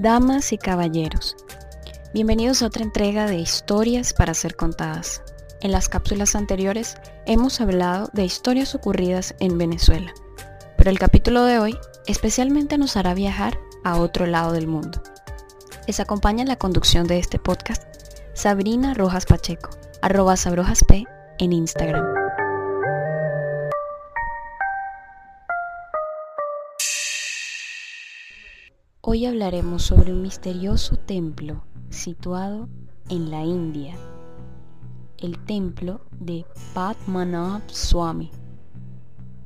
Damas y caballeros, bienvenidos a otra entrega de historias para ser contadas. En las cápsulas anteriores hemos hablado de historias ocurridas en Venezuela, pero el capítulo de hoy especialmente nos hará viajar a otro lado del mundo. Les acompaña en la conducción de este podcast Sabrina Rojas Pacheco, arroba sabrojasp en Instagram. Hoy hablaremos sobre un misterioso templo situado en la India, el templo de Padmanabh Swami.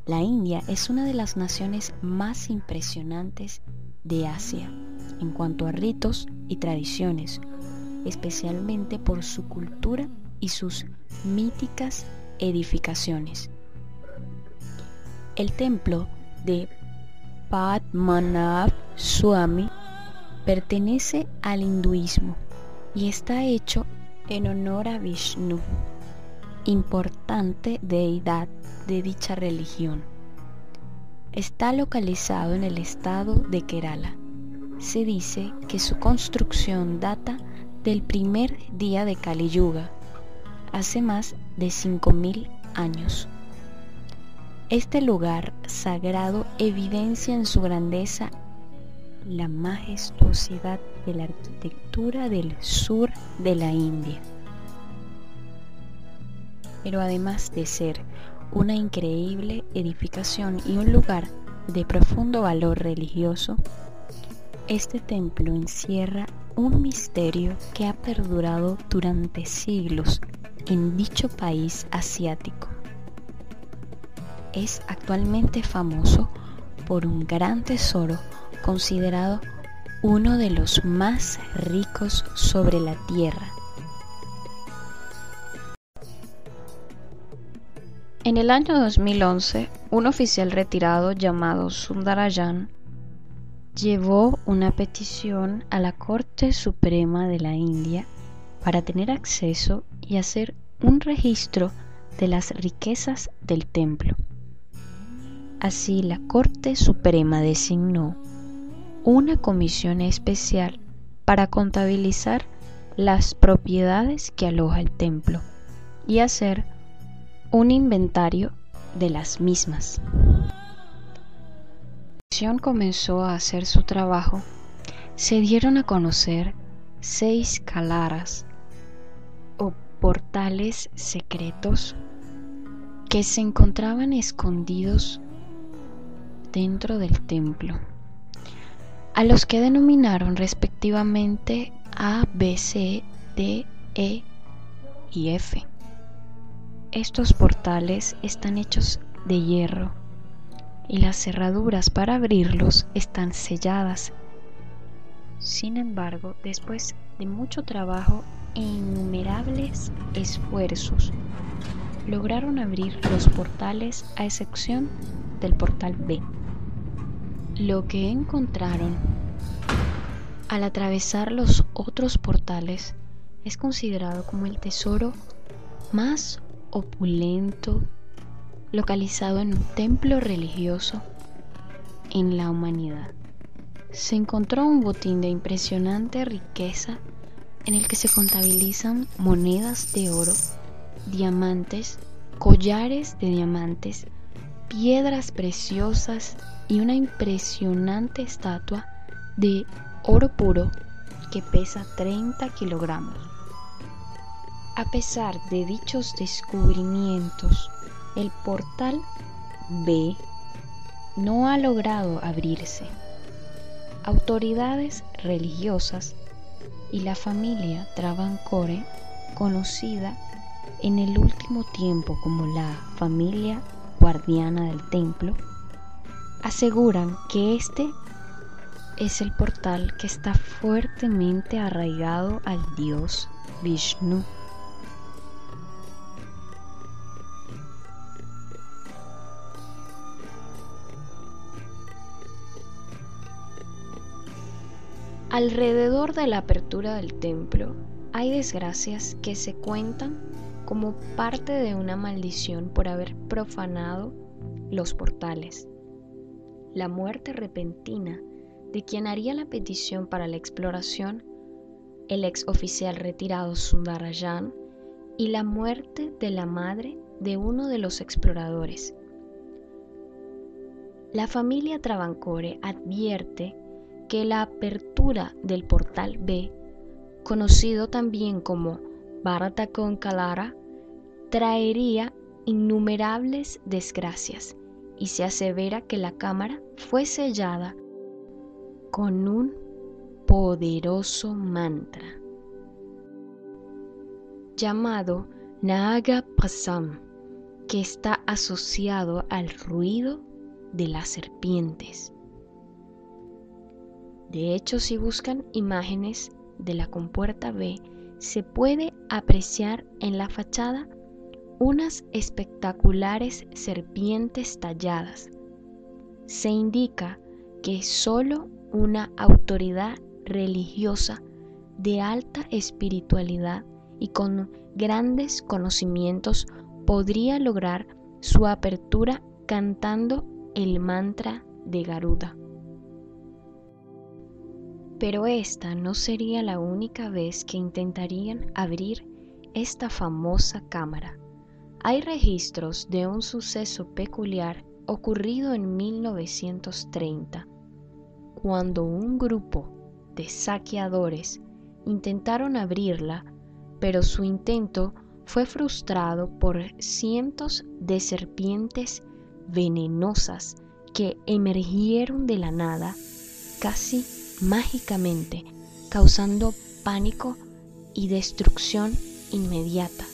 La India es una de las naciones más impresionantes de Asia en cuanto a ritos y tradiciones, especialmente por su cultura y sus míticas edificaciones. El templo de Padmanabh Swami pertenece al hinduismo y está hecho en honor a Vishnu, importante deidad de dicha religión. Está localizado en el estado de Kerala. Se dice que su construcción data del primer día de Kali Yuga, hace más de 5.000 años. Este lugar sagrado evidencia en su grandeza la majestuosidad de la arquitectura del sur de la India. Pero además de ser una increíble edificación y un lugar de profundo valor religioso, este templo encierra un misterio que ha perdurado durante siglos en dicho país asiático es actualmente famoso por un gran tesoro considerado uno de los más ricos sobre la tierra. En el año 2011, un oficial retirado llamado Sundarajan llevó una petición a la Corte Suprema de la India para tener acceso y hacer un registro de las riquezas del templo. Así, la Corte Suprema designó una comisión especial para contabilizar las propiedades que aloja el templo y hacer un inventario de las mismas. La comisión comenzó a hacer su trabajo. Se dieron a conocer seis calaras o portales secretos que se encontraban escondidos dentro del templo, a los que denominaron respectivamente A, B, C, D, E y F. Estos portales están hechos de hierro y las cerraduras para abrirlos están selladas. Sin embargo, después de mucho trabajo e innumerables esfuerzos, lograron abrir los portales a excepción del portal B. Lo que encontraron al atravesar los otros portales es considerado como el tesoro más opulento localizado en un templo religioso en la humanidad. Se encontró un botín de impresionante riqueza en el que se contabilizan monedas de oro, diamantes, collares de diamantes, piedras preciosas y una impresionante estatua de oro puro que pesa 30 kilogramos. A pesar de dichos descubrimientos, el portal B no ha logrado abrirse. Autoridades religiosas y la familia Travancore, conocida en el último tiempo como la familia guardiana del templo, aseguran que este es el portal que está fuertemente arraigado al dios Vishnu. Alrededor de la apertura del templo hay desgracias que se cuentan como parte de una maldición por haber profanado los portales la muerte repentina de quien haría la petición para la exploración, el ex oficial retirado Sundarajan y la muerte de la madre de uno de los exploradores. La familia Travancore advierte que la apertura del portal B, conocido también como Bharata Kalara, traería innumerables desgracias y se asevera que la cámara fue sellada con un poderoso mantra llamado Naga Pasam, que está asociado al ruido de las serpientes. De hecho, si buscan imágenes de la compuerta B, se puede apreciar en la fachada unas espectaculares serpientes talladas. Se indica que solo una autoridad religiosa de alta espiritualidad y con grandes conocimientos podría lograr su apertura cantando el mantra de Garuda. Pero esta no sería la única vez que intentarían abrir esta famosa cámara. Hay registros de un suceso peculiar ocurrido en 1930, cuando un grupo de saqueadores intentaron abrirla, pero su intento fue frustrado por cientos de serpientes venenosas que emergieron de la nada casi mágicamente, causando pánico y destrucción inmediata.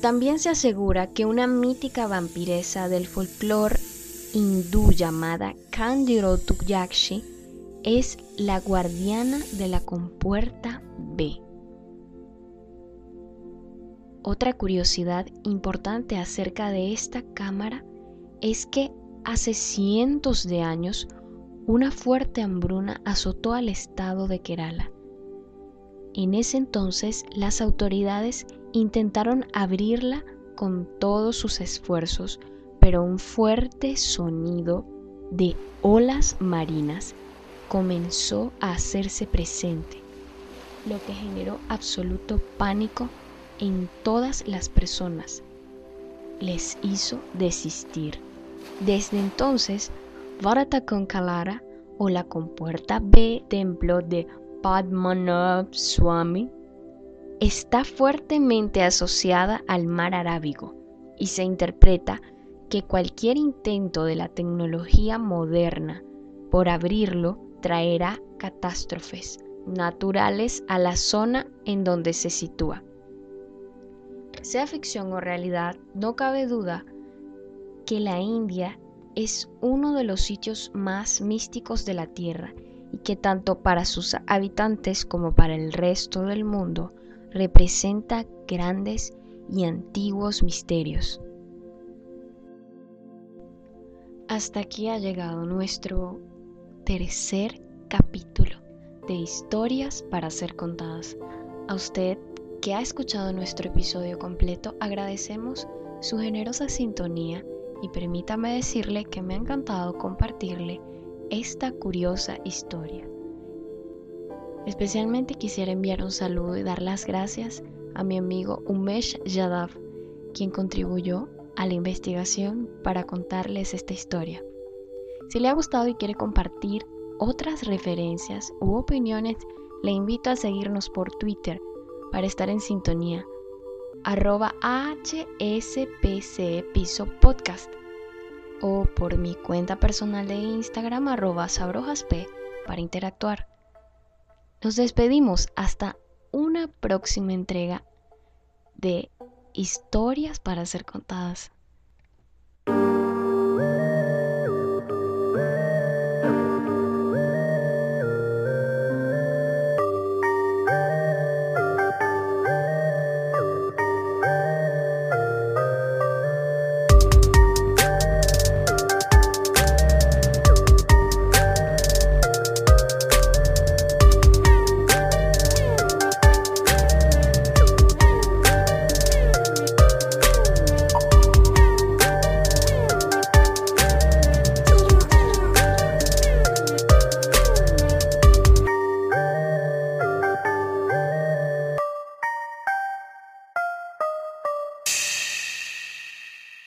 También se asegura que una mítica vampiresa del folclore hindú llamada Kandirotu Yakshi es la guardiana de la compuerta B. Otra curiosidad importante acerca de esta cámara es que hace cientos de años una fuerte hambruna azotó al estado de Kerala. En ese entonces las autoridades intentaron abrirla con todos sus esfuerzos, pero un fuerte sonido de olas marinas comenzó a hacerse presente, lo que generó absoluto pánico en todas las personas. Les hizo desistir. Desde entonces, Varata Kalara o la compuerta B templo de Padmanabh Swami está fuertemente asociada al mar Arábigo y se interpreta que cualquier intento de la tecnología moderna por abrirlo traerá catástrofes naturales a la zona en donde se sitúa. Sea ficción o realidad, no cabe duda que la India es uno de los sitios más místicos de la Tierra y que tanto para sus habitantes como para el resto del mundo representa grandes y antiguos misterios. Hasta aquí ha llegado nuestro tercer capítulo de historias para ser contadas. A usted que ha escuchado nuestro episodio completo, agradecemos su generosa sintonía y permítame decirle que me ha encantado compartirle esta curiosa historia. Especialmente quisiera enviar un saludo y dar las gracias a mi amigo Umesh Yadav, quien contribuyó a la investigación para contarles esta historia. Si le ha gustado y quiere compartir otras referencias u opiniones, le invito a seguirnos por Twitter para estar en sintonía. Arroba HSPC Podcast o por mi cuenta personal de Instagram arroba sabrojasp para interactuar. Nos despedimos hasta una próxima entrega de historias para ser contadas.